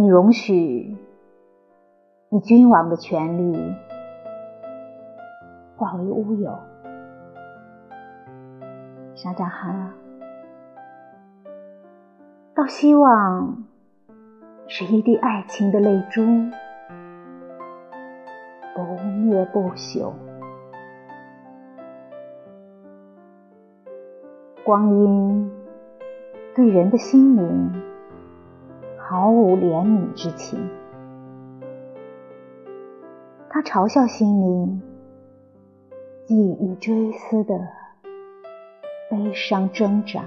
你容许你君王的权利化为乌有，沙扎哈，啊，倒希望是一滴爱情的泪珠，不灭不朽。光阴对人的心灵无怜悯之情，他嘲笑心灵记忆追思的悲伤挣扎。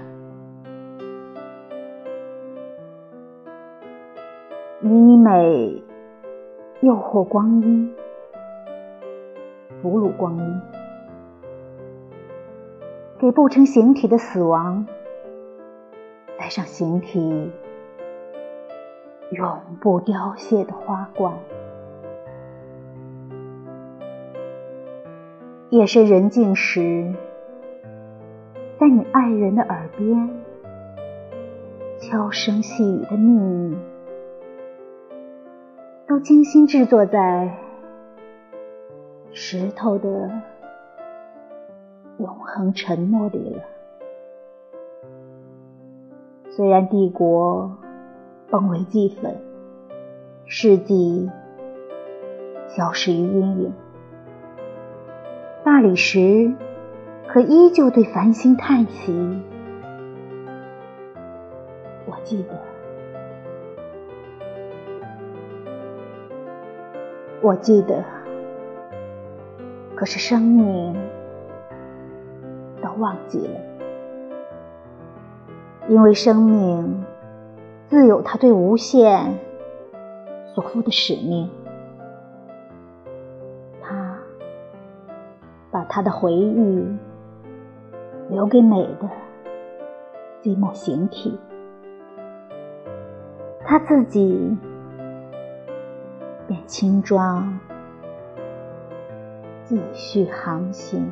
你以美诱惑光阴，俘虏光阴。给不成形体的死亡戴上形体永不凋谢的花冠。夜深人静时，在你爱人的耳边悄声细语的秘密，都精心制作在石头的。永恒沉默里了。虽然帝国崩为齑粉，世纪消失于阴影，大理石可依旧对繁星叹息。我记得，我记得，可是生命。都忘记了，因为生命自有他对无限所负的使命。他把他的回忆留给美的寂寞形体，他自己便轻装继续航行。